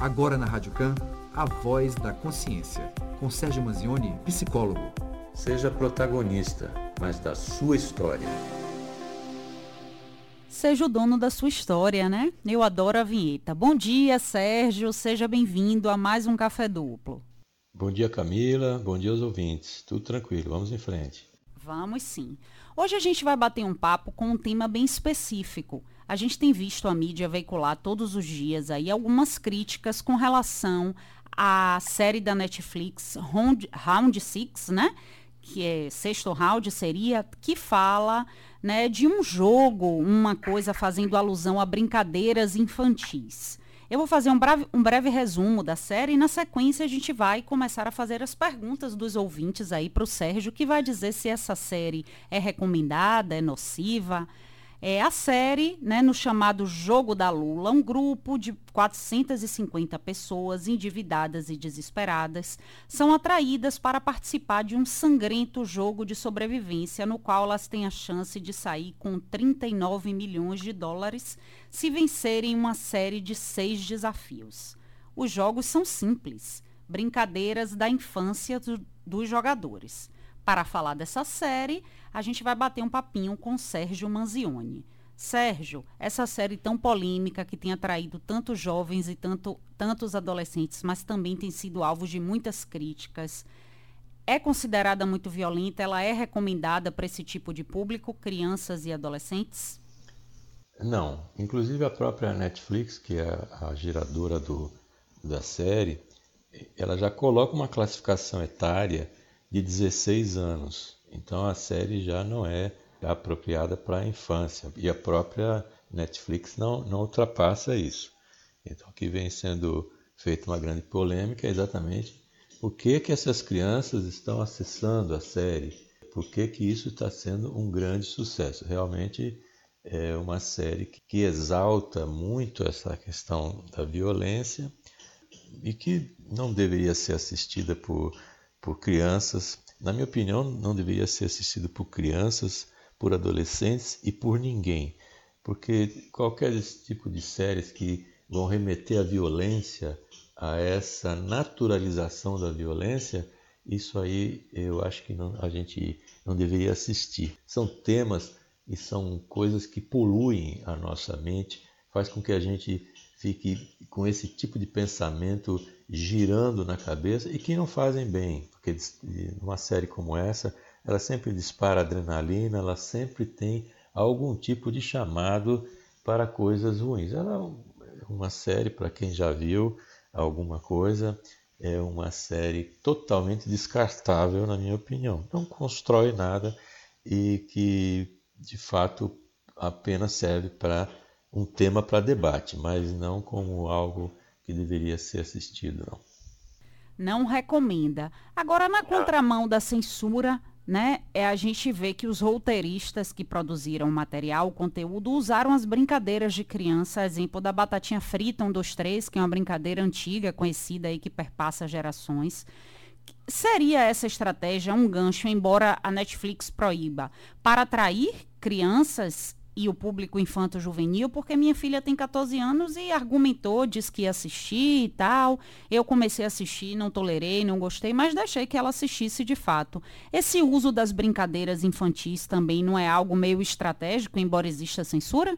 Agora na Rádio Can, a voz da consciência, com Sérgio Manzioni, psicólogo. Seja protagonista, mas da sua história. Seja o dono da sua história, né? Eu adoro a vinheta. Bom dia, Sérgio. Seja bem-vindo a mais um Café Duplo. Bom dia, Camila. Bom dia aos ouvintes. Tudo tranquilo. Vamos em frente. Vamos sim. Hoje a gente vai bater um papo com um tema bem específico. A gente tem visto a mídia veicular todos os dias aí algumas críticas com relação à série da Netflix Round, Round Six, né? Que é sexto round seria, que fala né, de um jogo, uma coisa fazendo alusão a brincadeiras infantis. Eu vou fazer um breve, um breve resumo da série e na sequência a gente vai começar a fazer as perguntas dos ouvintes aí para o Sérgio, que vai dizer se essa série é recomendada, é nociva, é, a série, né, no chamado Jogo da Lula, um grupo de 450 pessoas endividadas e desesperadas são atraídas para participar de um sangrento jogo de sobrevivência no qual elas têm a chance de sair com 39 milhões de dólares se vencerem uma série de seis desafios. Os jogos são simples, brincadeiras da infância do, dos jogadores. Para falar dessa série, a gente vai bater um papinho com Sérgio Manzioni. Sérgio, essa série tão polêmica que tem atraído tantos jovens e tanto, tantos adolescentes, mas também tem sido alvo de muitas críticas, é considerada muito violenta? Ela é recomendada para esse tipo de público, crianças e adolescentes? Não. Inclusive a própria Netflix, que é a geradora do, da série, ela já coloca uma classificação etária de 16 anos. Então a série já não é apropriada para a infância e a própria Netflix não, não ultrapassa isso. Então o que vem sendo feita uma grande polêmica é exatamente por que, que essas crianças estão acessando a série, por que, que isso está sendo um grande sucesso. Realmente é uma série que, que exalta muito essa questão da violência e que não deveria ser assistida por por crianças. Na minha opinião, não deveria ser assistido por crianças, por adolescentes e por ninguém, porque qualquer tipo de séries que vão remeter à violência, a essa naturalização da violência, isso aí eu acho que não, a gente não deveria assistir. São temas e são coisas que poluem a nossa mente, faz com que a gente fique com esse tipo de pensamento girando na cabeça e que não fazem bem, porque numa série como essa, ela sempre dispara adrenalina, ela sempre tem algum tipo de chamado para coisas ruins. Ela é uma série, para quem já viu alguma coisa, é uma série totalmente descartável, na minha opinião. Não constrói nada e que, de fato, apenas serve para um tema para debate, mas não como algo que deveria ser assistido, não. Não recomenda. Agora, na contramão da censura, né, é a gente vê que os roteiristas que produziram o material, o conteúdo, usaram as brincadeiras de criança, exemplo da batatinha frita 1, 2, 3, que é uma brincadeira antiga, conhecida aí, que perpassa gerações. Seria essa estratégia um gancho, embora a Netflix proíba, para atrair crianças e o público infanto-juvenil, porque minha filha tem 14 anos e argumentou, disse que ia assistir e tal. Eu comecei a assistir, não tolerei, não gostei, mas deixei que ela assistisse de fato. Esse uso das brincadeiras infantis também não é algo meio estratégico, embora exista censura?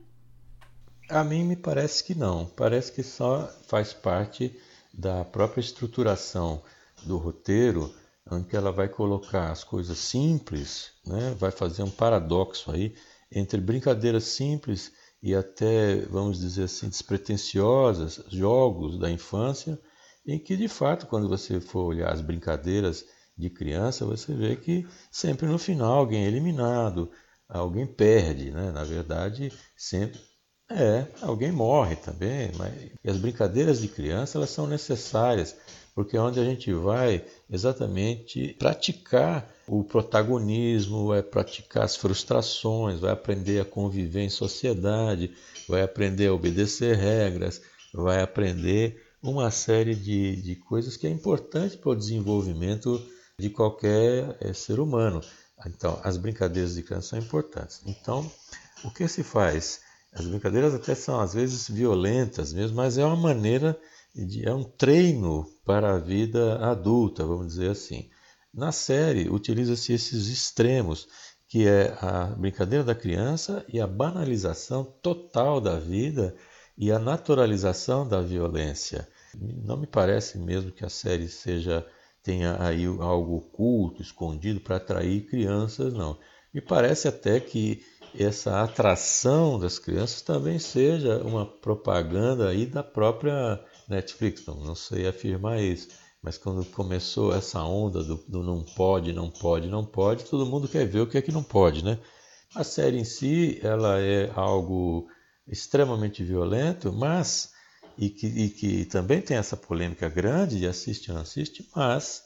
A mim me parece que não. Parece que só faz parte da própria estruturação do roteiro, onde ela vai colocar as coisas simples, né? vai fazer um paradoxo aí entre brincadeiras simples e até, vamos dizer assim, despretensiosas, jogos da infância, em que de fato, quando você for olhar as brincadeiras de criança, você vê que sempre no final alguém é eliminado, alguém perde, né? Na verdade, sempre é, alguém morre também, mas e as brincadeiras de criança elas são necessárias, porque é onde a gente vai exatamente praticar o protagonismo, vai praticar as frustrações, vai aprender a conviver em sociedade, vai aprender a obedecer regras, vai aprender uma série de, de coisas que é importante para o desenvolvimento de qualquer é, ser humano. Então, as brincadeiras de criança são importantes. Então, o que se faz? As brincadeiras até são às vezes violentas mesmo, mas é uma maneira é um treino para a vida adulta, vamos dizer assim. Na série, utiliza-se esses extremos, que é a brincadeira da criança e a banalização total da vida e a naturalização da violência. Não me parece mesmo que a série seja tenha aí algo oculto, escondido para atrair crianças, não. Me parece até que essa atração das crianças também seja uma propaganda aí da própria Netflix. Não, não sei afirmar isso, mas quando começou essa onda do, do, não pode, não pode, não pode, todo mundo quer ver o que é que não pode, né? A série em si, ela é algo extremamente violento, mas e que, e que também tem essa polêmica grande de assiste ou não assiste, mas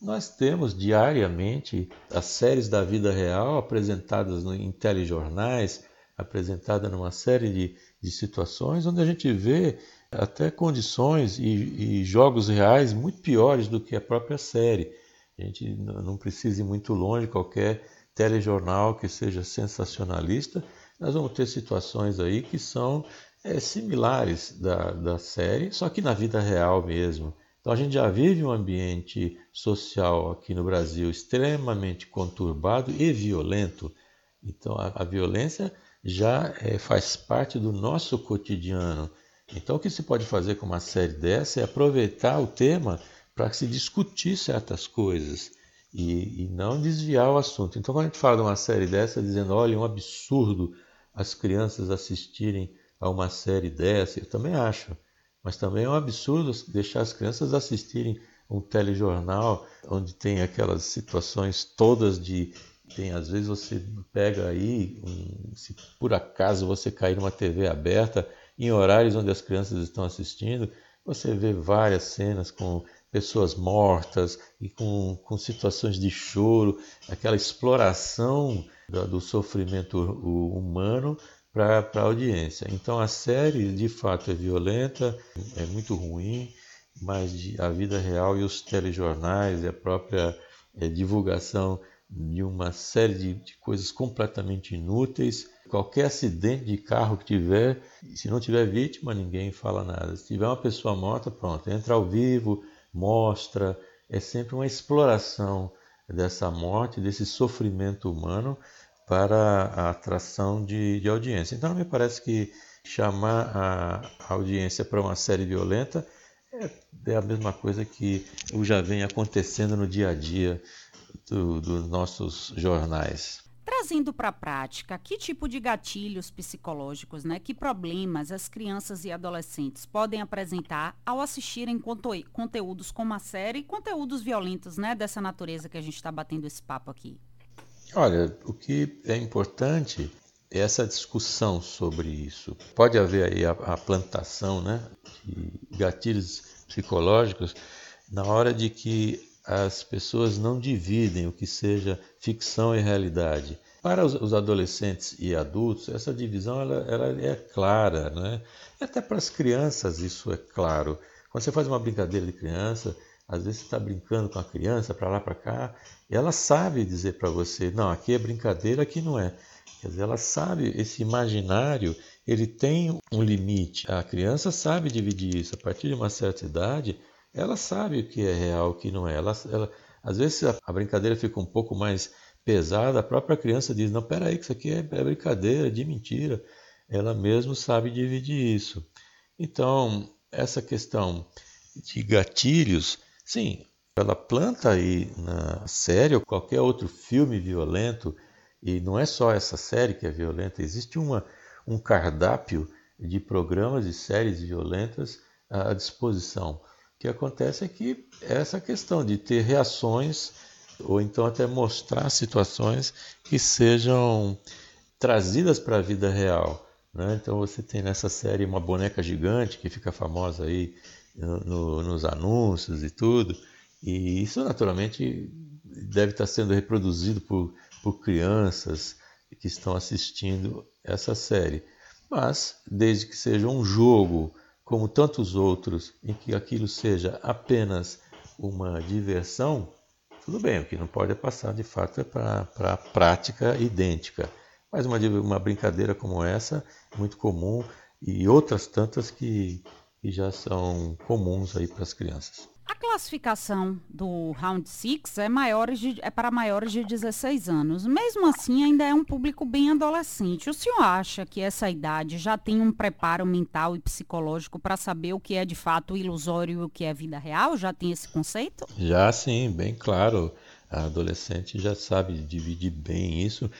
nós temos diariamente as séries da vida real apresentadas em telejornais, apresentadas numa série de, de situações onde a gente vê até condições e, e, jogos reais muito piores do que a própria série. A gente não precisa ir muito longe, qualquer telejornal que seja sensacionalista, nós vamos ter situações aí que são é, similares da, da série, só que na vida real mesmo. Então a gente já vive um ambiente social aqui no Brasil extremamente conturbado e violento. Então a, a violência já é, faz parte do nosso cotidiano. Então o que se pode fazer com uma série dessa é aproveitar o tema para se discutir certas coisas e, e, não desviar o assunto. Então quando a gente fala de uma série dessa dizendo, olha, é um absurdo as crianças assistirem a uma série dessa, eu também acho. Mas também é um absurdo deixar as crianças assistirem um telejornal onde tem aquelas situações todas de tem às vezes você pega aí um, se por acaso você cair numa TV aberta em horários onde as crianças estão assistindo você vê várias cenas com pessoas mortas e com, com situações de choro aquela exploração do, do sofrimento humano para a audiência. Então a série de fato é violenta, é muito ruim, mas a vida real e os telejornais e a própria é, divulgação de uma série de, de, coisas completamente inúteis. Qualquer acidente de carro que tiver, se não tiver vítima, ninguém fala nada. Se tiver uma pessoa morta, pronto, entra ao vivo, mostra. É sempre uma exploração dessa morte, desse sofrimento humano para a atração de, de audiência. Então, me parece que chamar a audiência para uma série violenta é, é, a mesma coisa que já vem acontecendo no dia a dia do, dos nossos jornais. Trazendo para a prática, que tipo de gatilhos psicológicos, né, que problemas as crianças e adolescentes podem apresentar ao assistirem conteúdos como a série e conteúdos violentos né, dessa natureza que a gente está batendo esse papo aqui? Olha, o que é importante é essa discussão sobre isso. Pode haver aí a, a plantação né, de gatilhos psicológicos na hora de que as pessoas não dividem o que seja ficção e realidade. Para os, adolescentes e adultos, essa divisão ela, ela é clara, né? Até para as crianças isso é claro. Quando você faz uma brincadeira de criança, às vezes você está brincando com a criança para lá para cá, e ela sabe dizer para você, não, aqui é brincadeira, aqui não é. Quer dizer, ela sabe, esse imaginário, ele tem um limite. A criança sabe dividir isso. A partir de uma certa idade, ela sabe o que é real, o que não é. Ela, ela, às vezes a, a brincadeira fica um pouco mais pesada, a própria criança diz, não, peraí, que isso aqui é, é brincadeira, de mentira. Ela mesmo sabe dividir isso. Então, essa questão de gatilhos Sim, ela planta aí na série ou qualquer outro filme violento, e não é só essa série que é violenta, existe uma, um cardápio de programas e séries violentas à disposição. Que acontece é que essa questão de ter reações ou então até mostrar situações que sejam trazidas para a vida real. Né? Então você tem nessa série uma boneca gigante que fica famosa aí no, nos anúncios e tudo. E isso naturalmente deve estar sendo reproduzido por, por crianças que estão assistindo essa série. Mas, desde que seja um jogo, como tantos outros, em que aquilo seja apenas uma diversão, tudo bem, o que não pode é passar de fato é para a prática idêntica. Mas uma, uma brincadeira como essa muito comum e outras tantas que que já são comuns aí para as crianças. A classificação do Round 6 é, é para maiores de 16 anos. Mesmo assim, ainda é um público bem adolescente. O senhor acha que essa idade já tem um preparo mental e psicológico para saber o que é de fato ilusório e o que é vida real? Já tem esse conceito? Já sim, bem claro. A adolescente já sabe dividir bem isso.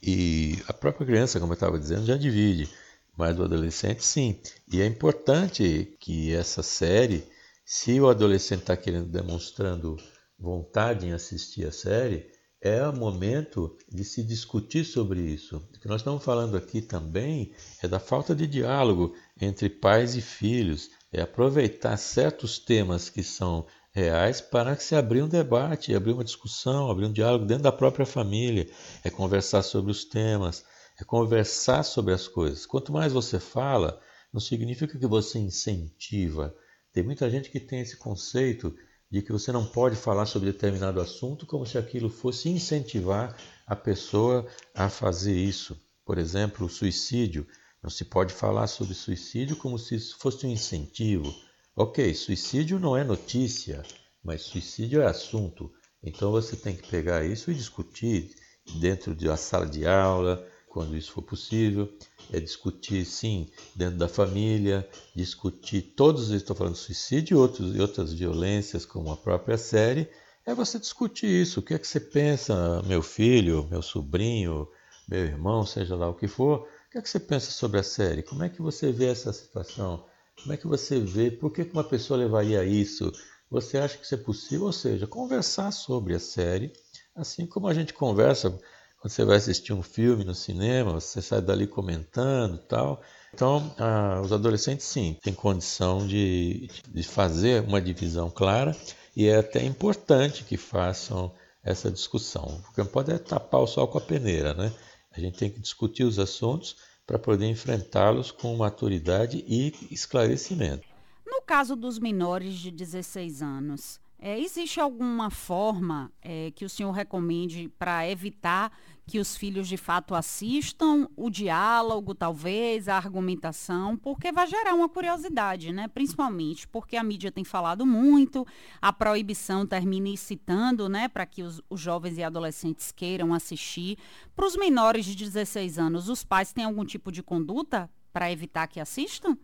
E a própria criança, como eu estava dizendo, já divide. Mas o adolescente, sim. E é importante que essa série se o adolescente está querendo demonstrando vontade em assistir a série, é o momento de se discutir sobre isso. O que nós estamos falando aqui também é da falta de diálogo entre pais e filhos, é aproveitar certos temas que são reais para se abrir um debate, abrir uma discussão, abrir um diálogo dentro da própria família, é conversar sobre os temas, é conversar sobre as coisas. Quanto mais você fala, não significa que você incentiva, tem muita gente que tem esse conceito de que você não pode falar sobre determinado assunto como se aquilo fosse incentivar a pessoa a fazer isso. Por exemplo, o suicídio. Não se pode falar sobre suicídio como se isso fosse um incentivo. Ok, suicídio não é notícia, mas suicídio é assunto. Então você tem que pegar isso e discutir dentro de uma sala de aula, quando isso for possível, é discutir, sim, dentro da família, discutir todos, estou falando suicídio e, outros, e outras violências, como a própria série, é você discutir isso. O que é que você pensa, meu filho, meu sobrinho, meu irmão, seja lá o que for, o que é que você pensa sobre a série? Como é que você vê essa situação? Como é que você vê? Por que uma pessoa levaria isso? Você acha que isso é possível? Ou seja, conversar sobre a série, assim como a gente conversa quando você vai assistir um filme no cinema, você sai dali comentando tal. Então, ah, os adolescentes, sim, têm condição de, de fazer uma divisão clara e é até importante que façam essa discussão, porque não pode é tapar o sol com a peneira, né? A gente tem que discutir os assuntos para poder enfrentá-los com maturidade e esclarecimento. No caso dos menores de 16 anos, é, existe alguma forma é, que o senhor recomende para evitar que os filhos de fato assistam o diálogo, talvez, a argumentação, porque vai gerar uma curiosidade, né? Principalmente porque a mídia tem falado muito, a proibição termina incitando, né, para que os, os jovens e adolescentes queiram assistir. Para os menores de 16 anos, os pais têm algum tipo de conduta para evitar que assistam?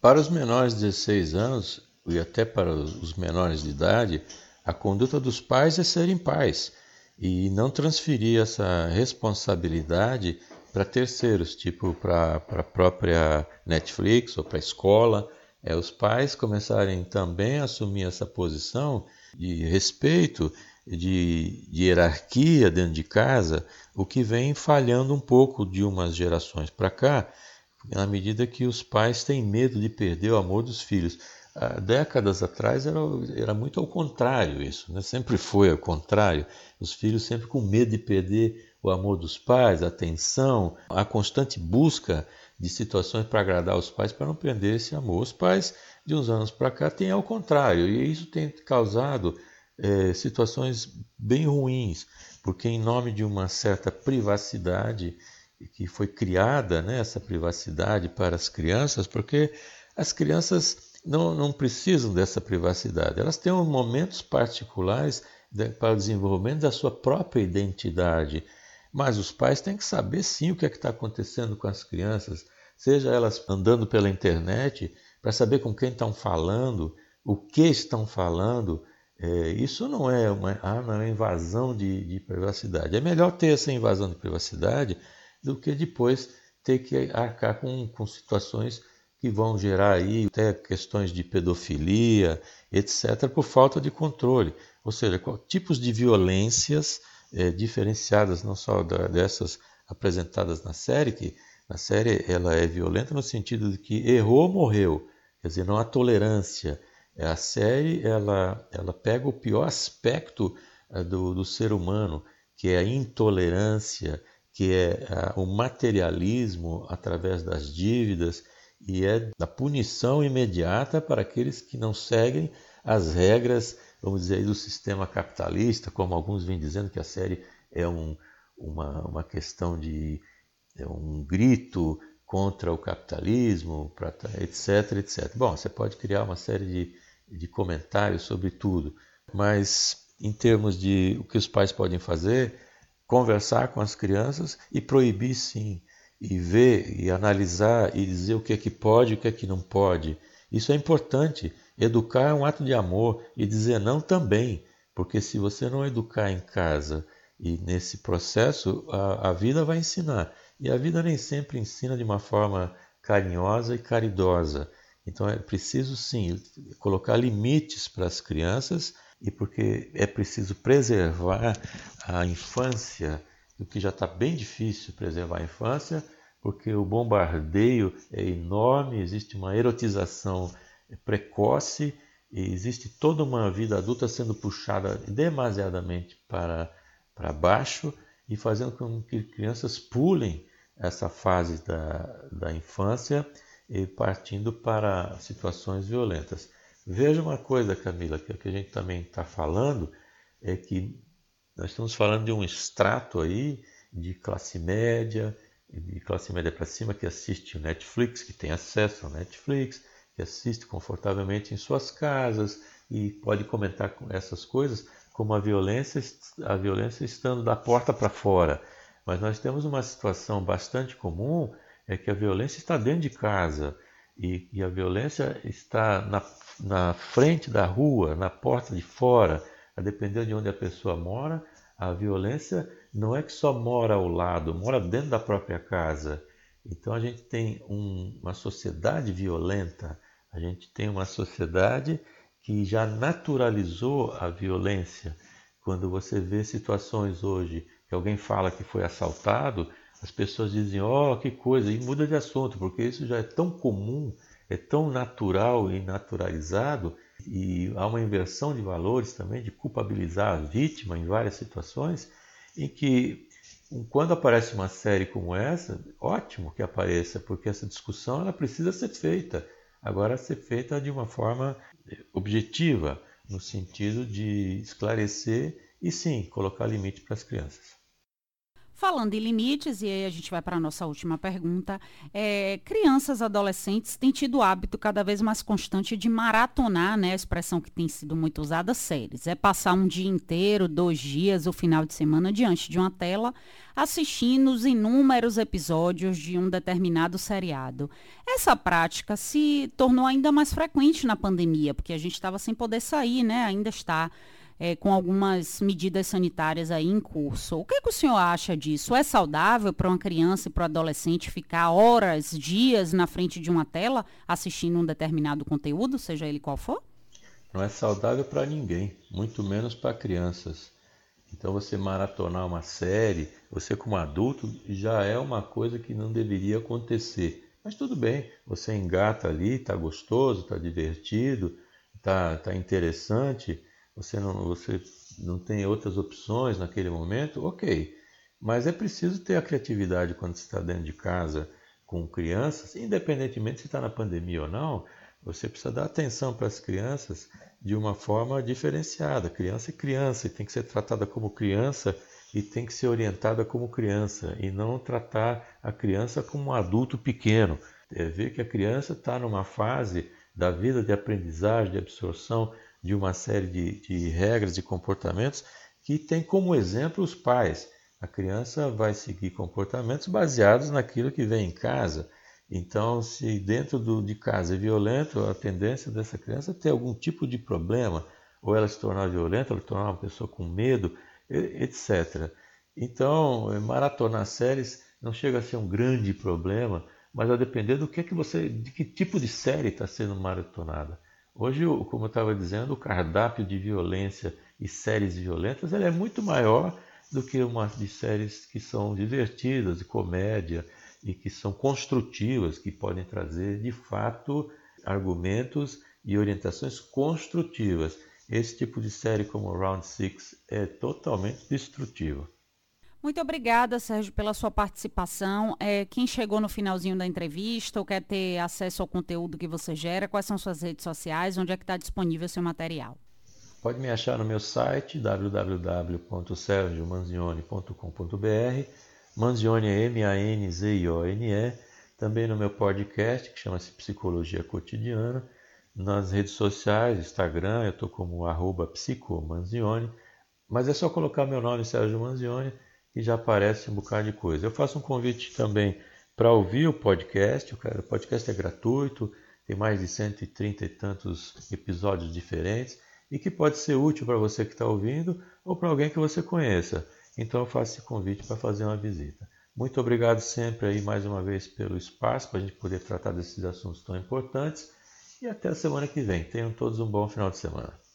Para os menores de 16 anos, e até para os menores de idade, a conduta dos pais é serem pais e não transferir essa responsabilidade para terceiros, tipo para a própria Netflix ou para a escola. É, os pais começarem também a assumir essa posição de respeito, de, de hierarquia dentro de casa, o que vem falhando um pouco de umas gerações para cá, na medida que os pais têm medo de perder o amor dos filhos. Há décadas atrás era, era muito ao contrário isso, né? sempre foi ao contrário. Os filhos sempre com medo de perder o amor dos pais, a atenção, a constante busca de situações para agradar os pais para não perder esse amor. Os pais, de uns anos para cá, têm ao contrário, e isso tem causado é, situações bem ruins, porque, em nome de uma certa privacidade que foi criada, né, essa privacidade para as crianças, porque as crianças não, não precisam dessa privacidade. Elas têm momentos particulares para o desenvolvimento da sua própria identidade. Mas os pais têm que saber sim o que é está acontecendo com as crianças, seja elas andando pela internet, para saber com quem estão falando, o que estão falando. É, isso não é uma, ah, não é invasão de, de privacidade. É melhor ter essa invasão de privacidade do que depois ter que arcar com, com situações que vão gerar aí até questões de pedofilia, etc., por falta de controle. Ou seja, tipos de violências é, diferenciadas, não só da, dessas apresentadas na série, que na série ela é violenta no sentido de que errou, morreu. Quer dizer, não há tolerância. É, a série ela, ela pega o pior aspecto é, do, do ser humano, que é a intolerância, que é o materialismo através das dívidas, e é da punição imediata para aqueles que não seguem as regras, vamos dizer, do sistema capitalista, como alguns vêm dizendo que a série é um, uma, uma questão de é um grito contra o capitalismo, etc, etc. Bom, você pode criar uma série de, de comentários sobre tudo, mas em termos de o que os pais podem fazer, conversar com as crianças e proibir sim, e ver e analisar e dizer o que é que pode e o que é que não pode. Isso é importante. Educar é um ato de amor e dizer não também, porque se você não educar em casa e nesse processo, a, a vida vai ensinar. E a vida nem sempre ensina de uma forma carinhosa e caridosa. Então é preciso sim colocar limites para as crianças e porque é preciso preservar a infância, o que já está bem difícil preservar a infância, porque o bombardeio é enorme, existe uma erotização precoce e existe toda uma vida adulta sendo puxada demasiadamente para, para baixo e fazendo com que crianças pulem essa fase da, da infância e partindo para situações violentas. Veja uma coisa, Camila, que o que a gente também está falando é que nós estamos falando de um extrato aí de classe média, de classe média para cima que assiste o Netflix, que tem acesso ao Netflix, que assiste confortavelmente em suas casas e pode comentar com essas coisas como a violência, a violência estando da porta para fora. Mas nós temos uma situação bastante comum, é que a violência está dentro de casa e, e a violência está na, na frente da rua, na porta de fora, a depender de onde a pessoa mora, a violência não é que só mora ao lado, mora dentro da própria casa. Então a gente tem um, uma sociedade violenta, a gente tem uma sociedade que já naturalizou a violência. Quando você vê situações hoje que alguém fala que foi assaltado, as pessoas dizem, oh, que coisa, e muda de assunto, porque isso já é tão comum, é tão natural e naturalizado, e há uma inversão de valores também, de culpabilizar a vítima em várias situações, em que quando aparece uma série como essa, ótimo que apareça, porque essa discussão ela precisa ser feita. Agora ser feita de uma forma objetiva, no sentido de esclarecer e sim colocar limite para as crianças. Falando em limites, e aí a gente vai para a nossa última pergunta, é, crianças, adolescentes têm tido o hábito cada vez mais constante de maratonar, né, a expressão que tem sido muito usada, séries. É passar um dia inteiro, dois dias, o final de semana diante de uma tela, assistindo os inúmeros episódios de um determinado seriado. Essa prática se tornou ainda mais frequente na pandemia, porque a gente estava sem poder sair, né, ainda está é, com algumas medidas sanitárias aí em curso. O que, que o senhor acha disso? É saudável para uma criança e para o adolescente ficar horas, dias na frente de uma tela assistindo um determinado conteúdo, seja ele qual for? Não é saudável para ninguém, muito menos para crianças. Então você maratonar uma série, você como adulto, já é uma coisa que não deveria acontecer. Mas tudo bem, você engata ali, está gostoso, está divertido, está tá interessante você não, você não tem outras opções naquele momento, ok. Mas é preciso ter a criatividade quando você está dentro de casa com crianças, independentemente se está na pandemia ou não, você precisa dar atenção para as crianças de uma forma diferenciada. Criança é criança e tem que ser tratada como criança e tem que ser orientada como criança e não tratar a criança como um adulto pequeno. É ver que a criança está numa fase da vida de aprendizagem, de absorção de uma série de, de regras e comportamentos que tem como exemplo os pais. A criança vai seguir comportamentos baseados naquilo que vem em casa. Então, se dentro do, de casa é violento, a tendência dessa criança é ter algum tipo de problema, ou ela se tornar violenta, ela se tornar uma pessoa com medo, etc. Então, maratonar séries não chega a ser um grande problema, mas a depender do que é que você, de que tipo de série está sendo maratonada. Hoje, como eu estava dizendo, o cardápio de violência e séries violentas é muito maior do que uma de séries que são divertidas, de comédia e que são construtivas, que podem trazer de fato argumentos e orientações construtivas. Esse tipo de série como Round Six é totalmente destrutiva. Muito obrigada, Sérgio, pela sua participação. É, quem chegou no finalzinho da entrevista ou quer ter acesso ao conteúdo que você gera, quais são suas redes sociais, onde é que está disponível seu material? Pode me achar no meu site www.sergiomanzione.com.br Manzione é M-A-N-Z-I-O-N-E também no meu podcast, que chama-se Psicologia Cotidiana, nas redes sociais, Instagram, eu estou como arroba psicomanzione, mas é só colocar meu nome, Sérgio Manzione, e já aparece um bocado de coisa. Eu faço um convite também para ouvir o podcast, o podcast é gratuito, tem mais de 130 e tantos episódios diferentes, e que pode ser útil para você que está ouvindo ou para alguém que você conheça. Então eu faço esse convite para fazer uma visita. Muito obrigado sempre aí mais uma vez pelo espaço para a gente poder tratar desses assuntos tão importantes e até a semana que vem. Tenham todos um bom final de semana.